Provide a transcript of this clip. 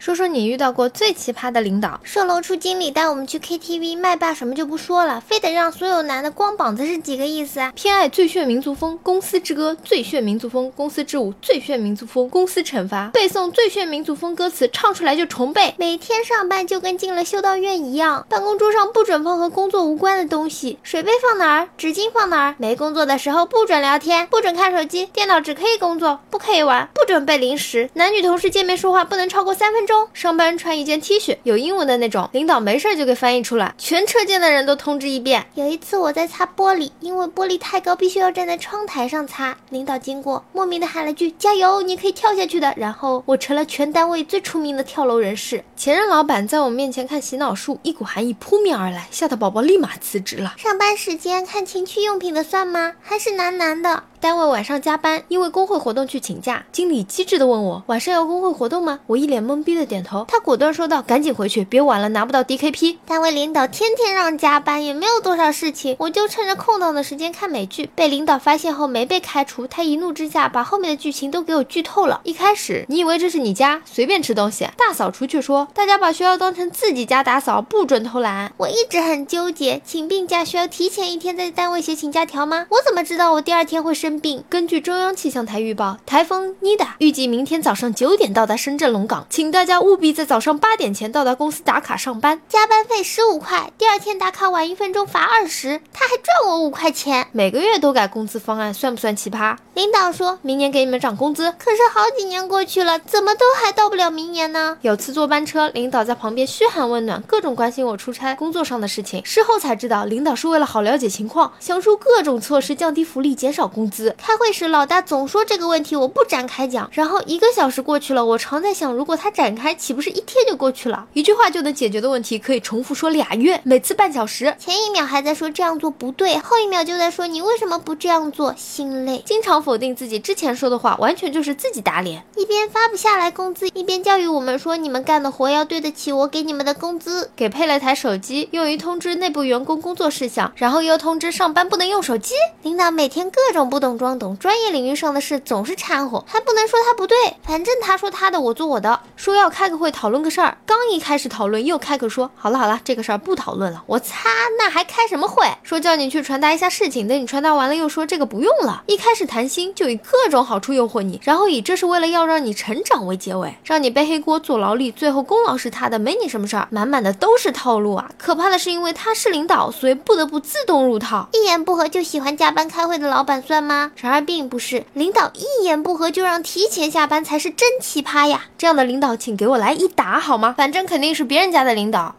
说说你遇到过最奇葩的领导。售楼处经理带我们去 KTV，麦霸什么就不说了，非得让所有男的光膀子是几个意思啊？偏爱最炫民族风，公司之歌最炫民族风，公司之舞最炫民族风，公司惩罚背诵最炫民族风歌词，唱出来就重背。每天上班就跟进了修道院一样，办公桌上不准放和工作无关的东西，水杯放哪儿，纸巾放哪儿。没工作的时候不准聊天，不准看手机，电脑只可以工作，不可以玩，不准备零食。男女同事见面说话不能超过三分钟。上班穿一件 T 恤，有英文的那种，领导没事就给翻译出来，全车间的人都通知一遍。有一次我在擦玻璃，因为玻璃太高，必须要站在窗台上擦。领导经过，莫名的喊了句“加油，你可以跳下去的”，然后我成了全单位最出名的跳楼人士。前任老板在我面前看洗脑术，一股寒意扑面而来，吓得宝宝立马辞职了。上班时间看情趣用品的算吗？还是男男的？单位晚上加班，因为工会活动去请假。经理机智的问我：“晚上有工会活动吗？”我一脸懵逼的点头。他果断说道：“赶紧回去，别晚了拿不到 DKP。”单位领导天天让加班，也没有多少事情，我就趁着空档的时间看美剧。被领导发现后没被开除，他一怒之下把后面的剧情都给我剧透了。一开始你以为这是你家，随便吃东西。大扫除却说：“大家把学校当成自己家打扫，不准偷懒。”我一直很纠结，请病假需要提前一天在单位写请假条吗？我怎么知道我第二天会生病？根据中央气象台预报，台风妮达预计明天早上九点到达深圳龙岗，请大家务必在早上八点前到达公司打卡上班。加班费十五块，第二天打卡晚一分钟罚二十，他还赚我五块钱。每个月都改工资方案，算不算奇葩？领导说明年给你们涨工资，可是好几年过去了，怎么都还到不了明年呢？有次坐班车，领导在旁边嘘寒问暖，各种关心我出差工作上的事情。事后才知道，领导是为了好了解情况，想出各种措施降低福利，减少工资。开会时老大总说这个问题，我不展开讲。然后一个小时过去了，我常在想，如果他展开，岂不是一天就过去了？一句话就能解决的问题，可以重复说俩月，每次半小时。前一秒还在说这样做不对，后一秒就在说你为什么不这样做，心累。经常否定自己之前说的话，完全就是自己打脸。一边发不下来工资，一边教育我们说你们干的活要对得起我给你们的工资。给配了台手机，用于通知内部员工工作事项，然后又通知上班不能用手机。领导每天各种不懂装懂，专业领域上的事总是掺和，还不能说他不对，反正他说他的，我做我的。说要开个会讨论个事儿，刚一开始讨论，又开口说好了好了，这个事儿不讨论了。我擦，那还开什么会？说叫你去传达一下事情，等你传达完了，又说这个不用了。一开始谈心就以各种好处诱惑你，然后以这是为了要让你成长为结尾，让你背黑锅做劳力，最后功劳是他的，没你什么事儿，满满的都是套路啊！可怕的是，因为他是领导，所以不得不自动入套。一言不合就喜欢加班开会的老板算吗然而并不是，领导一言不合就让提前下班才是真奇葩呀！这样的领导，请给我来一打好吗？反正肯定是别人家的领导。